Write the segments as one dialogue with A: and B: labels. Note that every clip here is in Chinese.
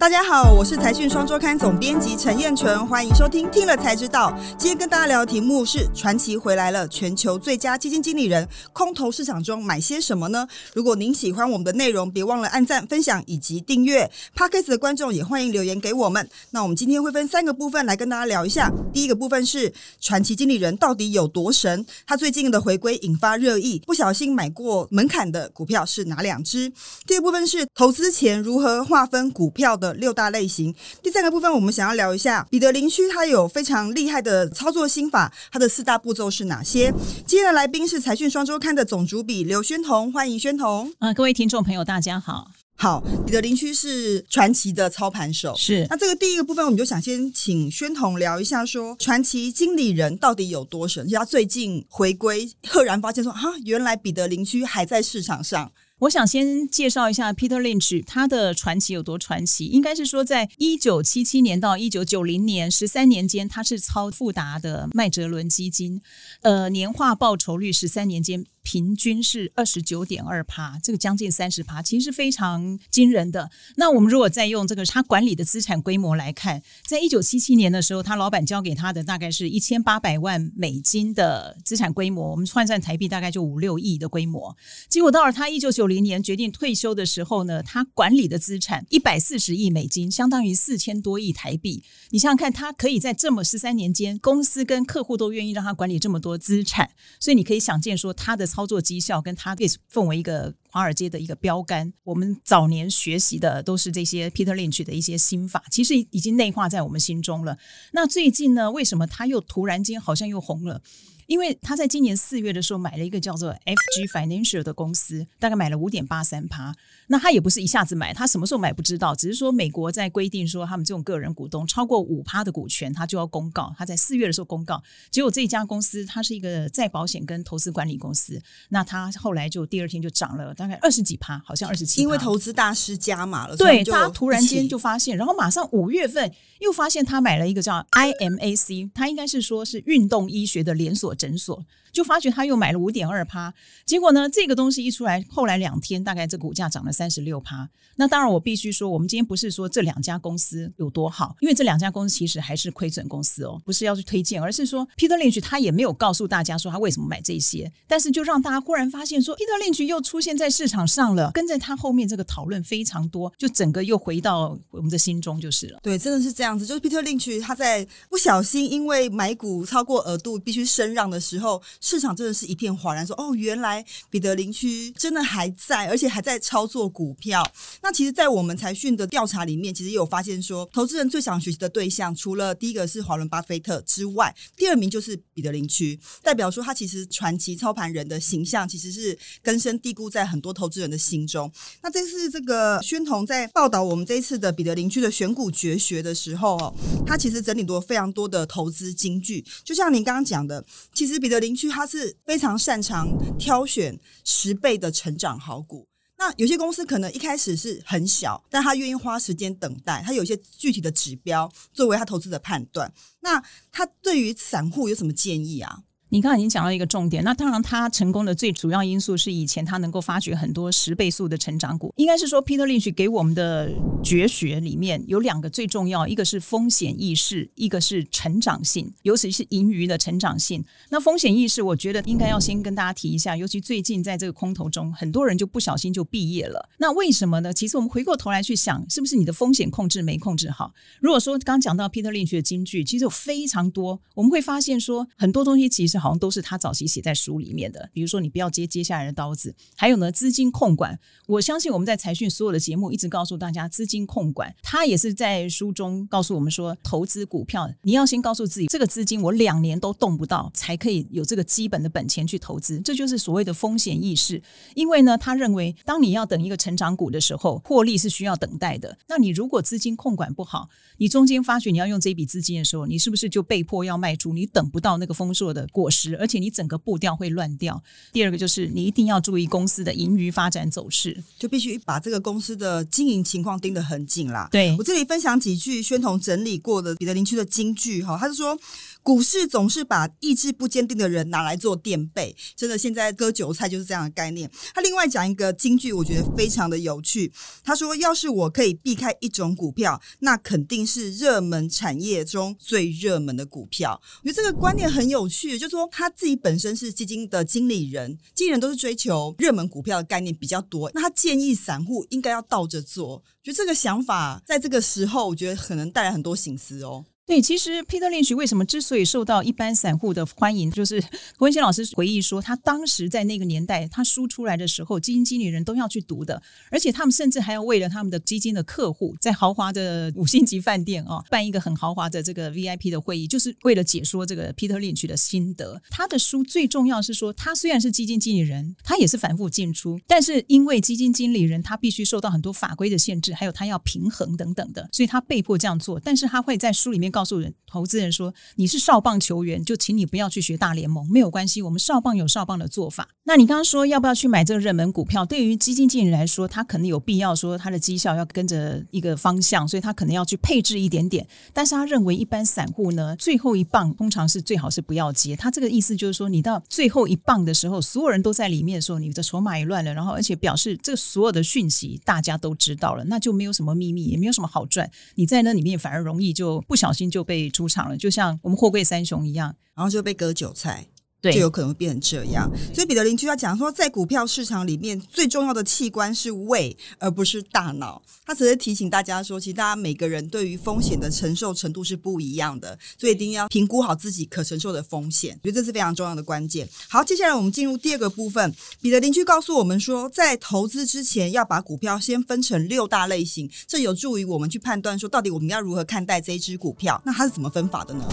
A: 大家好，我是财讯双周刊总编辑陈燕纯，欢迎收听《听了才知道》。今天跟大家聊的题目是“传奇回来了”，全球最佳基金经理人，空头市场中买些什么呢？如果您喜欢我们的内容，别忘了按赞、分享以及订阅。Podcast 的观众也欢迎留言给我们。那我们今天会分三个部分来跟大家聊一下。第一个部分是传奇经理人到底有多神？他最近的回归引发热议，不小心买过门槛的股票是哪两只？第二部分是投资前如何划分股票的。六大类型。第三个部分，我们想要聊一下彼得林区，它有非常厉害的操作心法，它的四大步骤是哪些？今天的来宾是财讯双周刊的总主笔刘宣彤，欢迎宣彤。
B: 啊，各位听众朋友，大家好。
A: 好，彼得林区是传奇的操盘手，
B: 是。
A: 那这个第一个部分，我们就想先请宣彤聊一下，说传奇经理人到底有多神？他最近回归，赫然发现说，哈，原来彼得林区还在市场上。
B: 我想先介绍一下 Peter Lynch，他的传奇有多传奇？应该是说，在一九七七年到一九九零年十三年间，他是超富达的麦哲伦基金，呃，年化报酬率十三年间。平均是二十九点二趴，这个将近三十趴，其实是非常惊人的。那我们如果再用这个他管理的资产规模来看，在一九七七年的时候，他老板交给他的大概是一千八百万美金的资产规模，我们换算台币大概就五六亿的规模。结果到了他一九九零年决定退休的时候呢，他管理的资产一百四十亿美金，相当于四千多亿台币。你想想看，他可以在这么十三年间，公司跟客户都愿意让他管理这么多资产，所以你可以想见说他的操。作绩效跟他被奉为一个华尔街的一个标杆。我们早年学习的都是这些 Peter Lynch 的一些心法，其实已经内化在我们心中了。那最近呢，为什么他又突然间好像又红了？因为他在今年四月的时候买了一个叫做 FG Financial 的公司，大概买了五点八三趴。那他也不是一下子买，他什么时候买不知道，只是说美国在规定说他们这种个人股东超过五趴的股权，他就要公告。他在四月的时候公告，结果这家公司它是一个再保险跟投资管理公司，那他后来就第二天就涨了大概二十几趴，好像二十七。
A: 因为投资大师加码了，
B: 对，他突然间就发现，然后马上五月份又发现他买了一个叫 IMAC，他应该是说是运动医学的连锁。诊所就发觉他又买了五点二趴，结果呢，这个东西一出来，后来两天大概这股价涨了三十六趴。那当然，我必须说，我们今天不是说这两家公司有多好，因为这两家公司其实还是亏损公司哦，不是要去推荐，而是说 Peter Lynch 他也没有告诉大家说他为什么买这些，但是就让大家忽然发现说 Peter Lynch 又出现在市场上了，跟在他后面这个讨论非常多，就整个又回到我们的心中就是了。
A: 对，真的是这样子，就是 Peter Lynch 他在不小心因为买股超过额度必须升让的时候。市场真的是一片哗然，说哦，原来彼得林区真的还在，而且还在操作股票。那其实，在我们财讯的调查里面，其实有发现说，投资人最想学习的对象，除了第一个是华伦巴菲特之外，第二名就是彼得林区，代表说他其实传奇操盘人的形象，其实是根深蒂固在很多投资人的心中。那这次这个宣彤在报道我们这一次的彼得林区的选股绝学的时候哦，他其实整理多非常多的投资金句，就像您刚刚讲的，其实彼得林区。他是非常擅长挑选十倍的成长好股。那有些公司可能一开始是很小，但他愿意花时间等待，他有一些具体的指标作为他投资的判断。那他对于散户有什么建议啊？
B: 你刚才已经讲到一个重点，那当然他成功的最主要因素是以前他能够发掘很多十倍速的成长股。应该是说，Peter Lynch 给我们的绝学里面有两个最重要，一个是风险意识，一个是成长性，尤其是盈余的成长性。那风险意识，我觉得应该要先跟大家提一下，尤其最近在这个空头中，很多人就不小心就毕业了。那为什么呢？其实我们回过头来去想，是不是你的风险控制没控制好？如果说刚讲到 Peter Lynch 的金句，其实有非常多，我们会发现说很多东西其实。好像都是他早期写在书里面的，比如说你不要接接下来的刀子，还有呢资金控管。我相信我们在财讯所有的节目一直告诉大家资金控管，他也是在书中告诉我们说，投资股票你要先告诉自己，这个资金我两年都动不到，才可以有这个基本的本钱去投资，这就是所谓的风险意识。因为呢，他认为当你要等一个成长股的时候，获利是需要等待的。那你如果资金控管不好，你中间发觉你要用这笔资金的时候，你是不是就被迫要卖出？你等不到那个丰硕的果。而且你整个步调会乱掉。第二个就是你一定要注意公司的盈余发展走势，
A: 就必须把这个公司的经营情况盯得很紧啦。
B: 对
A: 我这里分享几句宣统整理过的彼得林区的金句哈，他是说。股市总是把意志不坚定的人拿来做垫背，真的，现在割韭菜就是这样的概念。他另外讲一个金句，我觉得非常的有趣。他说：“要是我可以避开一种股票，那肯定是热门产业中最热门的股票。”我觉得这个观念很有趣，就是说他自己本身是基金的经理人，经理人都是追求热门股票的概念比较多。那他建议散户应该要倒着做，觉得这个想法在这个时候，我觉得可能带来很多醒思哦。
B: 对，其实 Peter Lynch 为什么之所以受到一般散户的欢迎，就是郭文先老师回忆说，他当时在那个年代，他书出来的时候，基金经理人都要去读的，而且他们甚至还要为了他们的基金的客户，在豪华的五星级饭店啊，办一个很豪华的这个 VIP 的会议，就是为了解说这个 Peter Lynch 的心得。他的书最重要是说，他虽然是基金经理人，他也是反复进出，但是因为基金经理人他必须受到很多法规的限制，还有他要平衡等等的，所以他被迫这样做。但是他会在书里面告。告诉人投资人说：“你是少棒球员，就请你不要去学大联盟，没有关系。我们少棒有少棒的做法。那你刚刚说要不要去买这个热门股票？对于基金经理来说，他可能有必要说他的绩效要跟着一个方向，所以他可能要去配置一点点。但是他认为一般散户呢，最后一棒通常是最好是不要接。他这个意思就是说，你到最后一棒的时候，所有人都在里面的时候，你的筹码也乱了，然后而且表示这所有的讯息大家都知道了，那就没有什么秘密，也没有什么好赚。你在那里面反而容易就不小心。”就被出场了，就像我们货柜三雄一样，
A: 然后就被割韭菜。
B: 对，
A: 就有可能会变成这样。所以彼得林区要讲说，在股票市场里面最重要的器官是胃，而不是大脑。他只是提醒大家说，其实大家每个人对于风险的承受程度是不一样的，所以一定要评估好自己可承受的风险。我觉得这是非常重要的关键。好，接下来我们进入第二个部分。彼得林区告诉我们说，在投资之前要把股票先分成六大类型，这有助于我们去判断说，到底我们要如何看待这一只股票。那它是怎么分法的呢？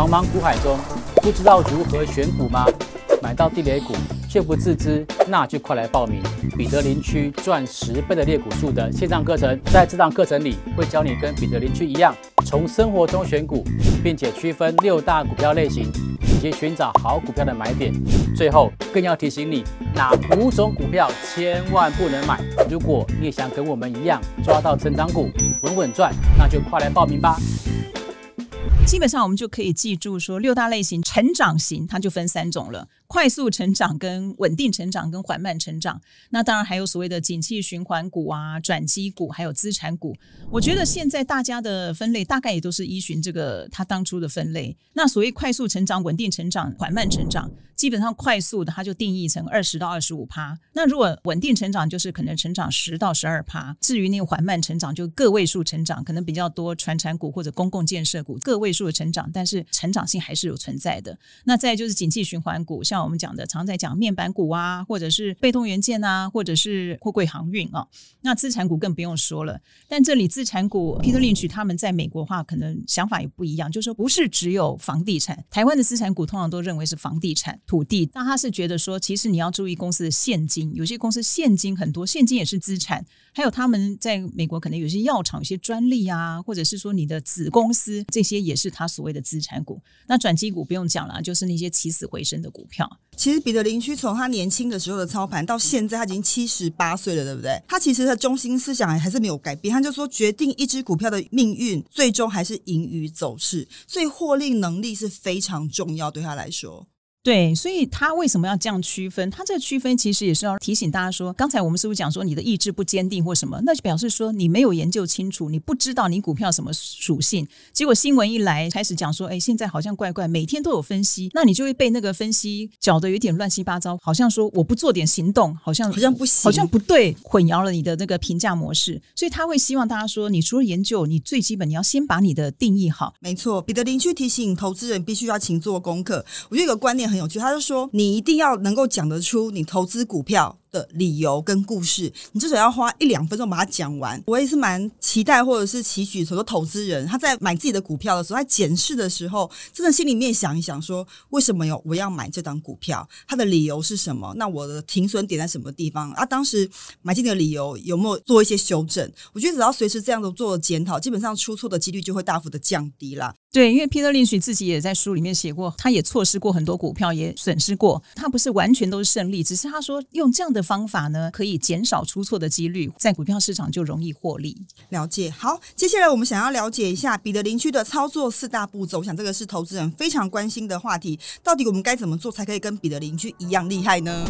C: 茫茫股海中，不知道如何选股吗？买到地雷股却不自知，那就快来报名彼得林区赚十倍的猎股数的线上课程。在这堂课程里，会教你跟彼得林区一样，从生活中选股，并且区分六大股票类型，以及寻找好股票的买点。最后，更要提醒你哪五种股票千万不能买。如果你也想跟我们一样抓到成长股，稳稳赚，那就快来报名吧。
B: 基本上我们就可以记住说，六大类型成长型，它就分三种了。快速成长、跟稳定成长、跟缓慢成长，那当然还有所谓的景气循环股啊、转机股，还有资产股。我觉得现在大家的分类大概也都是依循这个他当初的分类。那所谓快速成长、稳定成长、缓慢成长，基本上快速的它就定义成二十到二十五趴。那如果稳定成长就是可能成长十到十二趴。至于那个缓慢成长，就个位数成长，可能比较多传产股或者公共建设股个位数数的成长，但是成长性还是有存在的。那再就是景气循环股，像我们讲的，常在讲面板股啊，或者是被动元件啊，或者是货柜航运啊。那资产股更不用说了。但这里资产股，Peter Lynch 他们在美国话可能想法也不一样，就是说不是只有房地产。台湾的资产股通常都认为是房地产、土地，但他是觉得说，其实你要注意公司的现金，有些公司现金很多，现金也是资产。还有他们在美国可能有些药厂、有些专利啊，或者是说你的子公司，这些也是他所谓的资产股。那转机股不用讲了，就是那些起死回生的股票。
A: 其实彼得林区从他年轻的时候的操盘到现在，他已经七十八岁了，对不对？他其实的中心思想还是没有改变，他就说决定一只股票的命运，最终还是盈余走势，所以获利能力是非常重要，对他来说。
B: 对，所以他为什么要这样区分？他这个区分其实也是要提醒大家说，刚才我们是不是讲说你的意志不坚定或什么？那就表示说你没有研究清楚，你不知道你股票什么属性。结果新闻一来，开始讲说，哎，现在好像怪怪，每天都有分析，那你就会被那个分析搅得有点乱七八糟，好像说我不做点行动，好像
A: 好像不行，
B: 好像不对，混淆了你的那个评价模式。所以他会希望大家说，你除了研究，你最基本你要先把你的定义好。
A: 没错，彼得林去提醒投资人必须要勤做功课。我觉得有个观念很有趣，他就说。你一定要能够讲得出你投资股票的理由跟故事，你至少要花一两分钟把它讲完。我也是蛮期待或者是期许很多投资人他在买自己的股票的时候，在检视的时候，真的心里面想一想，说为什么有我要买这档股票，它的理由是什么？那我的停损点在什么地方？啊，当时买进的理由有没有做一些修正？我觉得只要随时这样子做检讨，基本上出错的几率就会大幅的降低啦。
B: 对，因为 Peter Lynch 自己也在书里面写过，他也错失过很多股票，也损失过。他不是完全都是胜利，只是他说用这样的方法呢，可以减少出错的几率，在股票市场就容易获利。
A: 了解。好，接下来我们想要了解一下彼得林区的操作四大步骤，我想这个是投资人非常关心的话题。到底我们该怎么做才可以跟彼得林区一样厉害呢？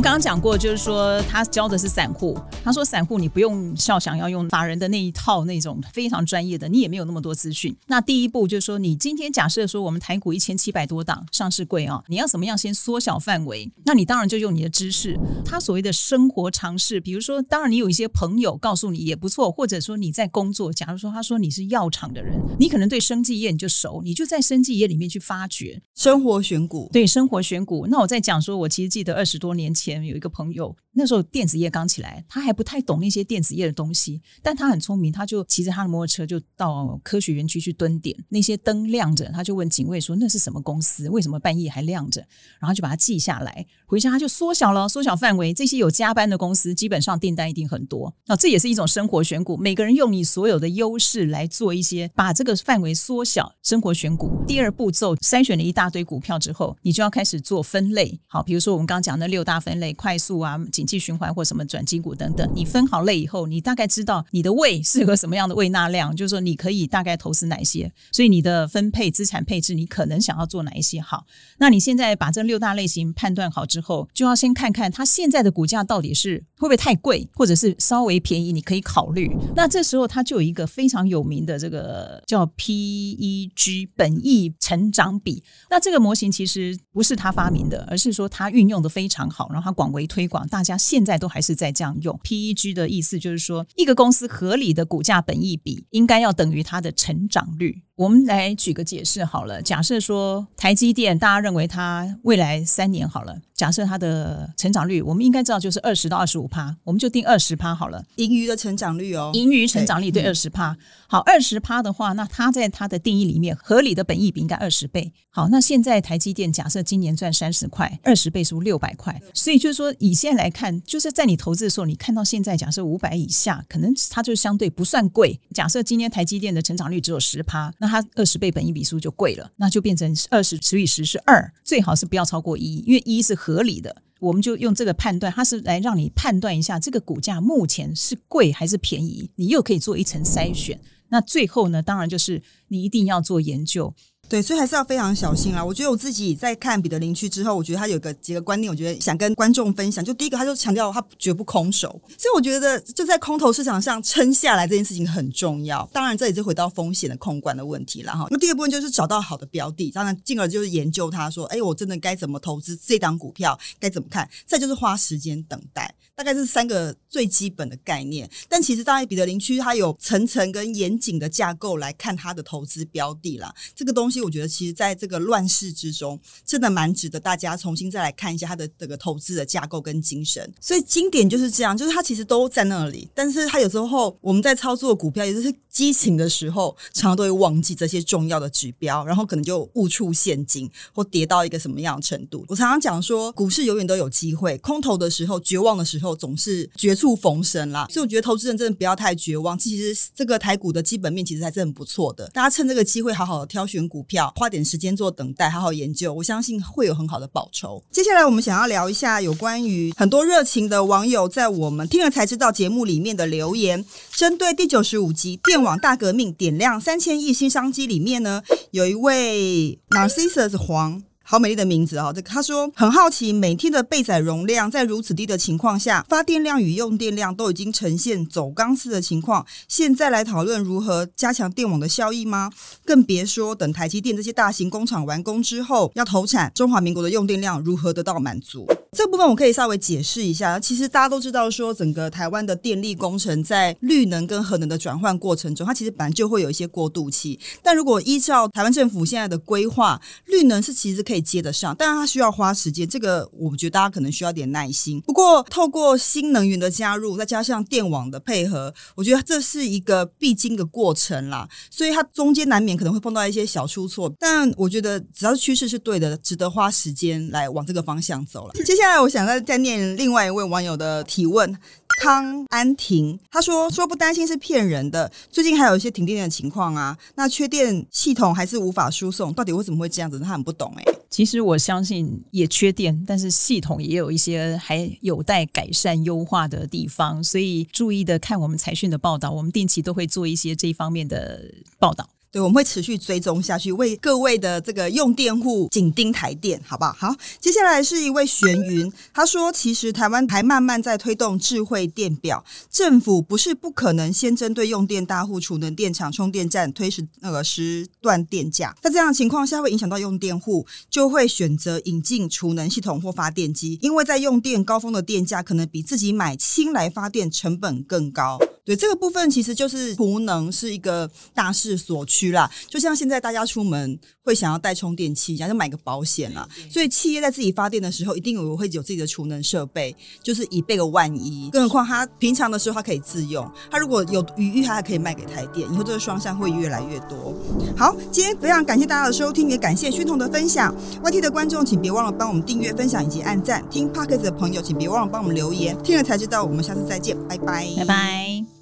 B: 们刚刚讲过，就是说他教的是散户。他说散户你不用笑，想要用法人的那一套那种非常专业的，你也没有那么多资讯。那第一步就是说，你今天假设说我们台股一千七百多档上市柜啊，你要怎么样先缩小范围？那你当然就用你的知识，他所谓的生活常识，比如说，当然你有一些朋友告诉你也不错，或者说你在工作，假如说他说你是药厂的人，你可能对生技业你就熟，你就在生技业里面去发掘
A: 生活选股。
B: 对生活选股。那我在讲说，我其实记得二十多年前前有一个朋友。那时候电子业刚起来，他还不太懂那些电子业的东西，但他很聪明，他就骑着他的摩托车就到科学园区去蹲点，那些灯亮着，他就问警卫说那是什么公司？为什么半夜还亮着？然后就把它记下来，回家他就缩小了，缩小范围。这些有加班的公司，基本上订单一定很多。那这也是一种生活选股，每个人用你所有的优势来做一些，把这个范围缩小。生活选股第二步骤，筛选了一大堆股票之后，你就要开始做分类。好，比如说我们刚刚讲的六大分类，快速啊。景气循环或什么转基股等等，你分好类以后，你大概知道你的胃适合什么样的胃纳量，就是说你可以大概投资哪一些，所以你的分配资产配置，你可能想要做哪一些好。那你现在把这六大类型判断好之后，就要先看看它现在的股价到底是会不会太贵，或者是稍微便宜，你可以考虑。那这时候它就有一个非常有名的这个叫 PEG 本益成长比。那这个模型其实不是他发明的，而是说他运用的非常好，然后广为推广，大家。现在都还是在这样用 PEG 的意思，就是说一个公司合理的股价本益比应该要等于它的成长率。我们来举个解释好了，假设说台积电，大家认为它未来三年好了，假设它的成长率，我们应该知道就是二十到二十五趴，我们就定二十趴好了。
A: 盈余的成长率哦，
B: 盈余成长率对二十趴。好，二十趴的话，那它在它的定义里面，合理的本益比应该二十倍。好，那现在台积电假设今年赚三十块，二十倍是六百块？所以就是说，以现在来看，就是在你投资的时候，你看到现在假设五百以下，可能它就相对不算贵。假设今天台积电的成长率只有十趴，那它二十倍本一笔书就贵了，那就变成二十除以十是二，最好是不要超过一，因为一是合理的，我们就用这个判断，它是来让你判断一下这个股价目前是贵还是便宜，你又可以做一层筛选。那最后呢，当然就是你一定要做研究。
A: 对，所以还是要非常小心啦。我觉得我自己在看彼得林区之后，我觉得他有个几个观念，我觉得想跟观众分享。就第一个，他就强调他绝不空手，所以我觉得就在空头市场上撑下来这件事情很重要。当然，这也是回到风险的控管的问题了哈。那第二部分就是找到好的标的，当然进而就是研究他说，哎，我真的该怎么投资这档股票，该怎么看？再就是花时间等待，大概是三个最基本的概念。但其实，大概彼得林区它有层层跟严谨的架构来看它的投资标的啦。这个东西。我觉得其实在这个乱世之中，真的蛮值得大家重新再来看一下它的这个投资的架构跟精神。所以经典就是这样，就是它其实都在那里，但是它有时候我们在操作股票，也就是激情的时候，常常都会忘记这些重要的指标，然后可能就误触陷阱或跌到一个什么样的程度。我常常讲说，股市永远都有机会，空头的时候、绝望的时候，总是绝处逢生啦。所以我觉得投资人真的不要太绝望。其实这个台股的基本面其实还是很不错的，大家趁这个机会好好挑选股。票花点时间做等待，好好研究，我相信会有很好的报酬。接下来我们想要聊一下有关于很多热情的网友在我们听了才知道节目里面的留言，针对第九十五集电网大革命点亮三千亿新商机里面呢，有一位 Narcissus 黄。好美丽的名字啊！这他说很好奇，每天的备载容量在如此低的情况下，发电量与用电量都已经呈现走钢丝的情况。现在来讨论如何加强电网的效益吗？更别说等台积电这些大型工厂完工之后要投产，中华民国的用电量如何得到满足？这部分我可以稍微解释一下。其实大家都知道，说整个台湾的电力工程在绿能跟核能的转换过程中，它其实本来就会有一些过渡期。但如果依照台湾政府现在的规划，绿能是其实可以接得上，但是它需要花时间。这个我觉得大家可能需要点耐心。不过透过新能源的加入，再加上电网的配合，我觉得这是一个必经的过程啦。所以它中间难免可能会碰到一些小出错，但我觉得只要趋势是对的，值得花时间来往这个方向走了。接下来我想再再念另外一位网友的提问。康安婷他说说不担心是骗人的，最近还有一些停电的情况啊，那缺电系统还是无法输送，到底为什么会这样子？他很不懂哎。
B: 其实我相信也缺电，但是系统也有一些还有待改善优化的地方，所以注意的看我们财讯的报道，我们定期都会做一些这方面的报道。
A: 对，我们会持续追踪下去，为各位的这个用电户紧盯台电，好不好？好，接下来是一位玄云，他说，其实台湾还慢慢在推动智慧电表，政府不是不可能先针对用电大户、储能电厂、充电站推时那个时段电价，在这样的情况下，会影响到用电户，就会选择引进储能系统或发电机，因为在用电高峰的电价，可能比自己买氢来发电成本更高。对这个部分，其实就是储能是一个大势所趋啦。就像现在大家出门会想要带充电器，想要买个保险啦。所以企业在自己发电的时候，一定有会有自己的储能设备，就是以备个万一。更何况他平常的时候，他可以自用。他如果有余裕，他还可以卖给台电。以后这个双向会越来越多。好，今天非常感谢大家的收听，也感谢宣彤的分享。YT 的观众，请别忘了帮我们订阅、分享以及按赞。听 p o c k e t 的朋友，请别忘了帮我们留言。听了才知道，我们下次再见，拜拜，
B: 拜拜。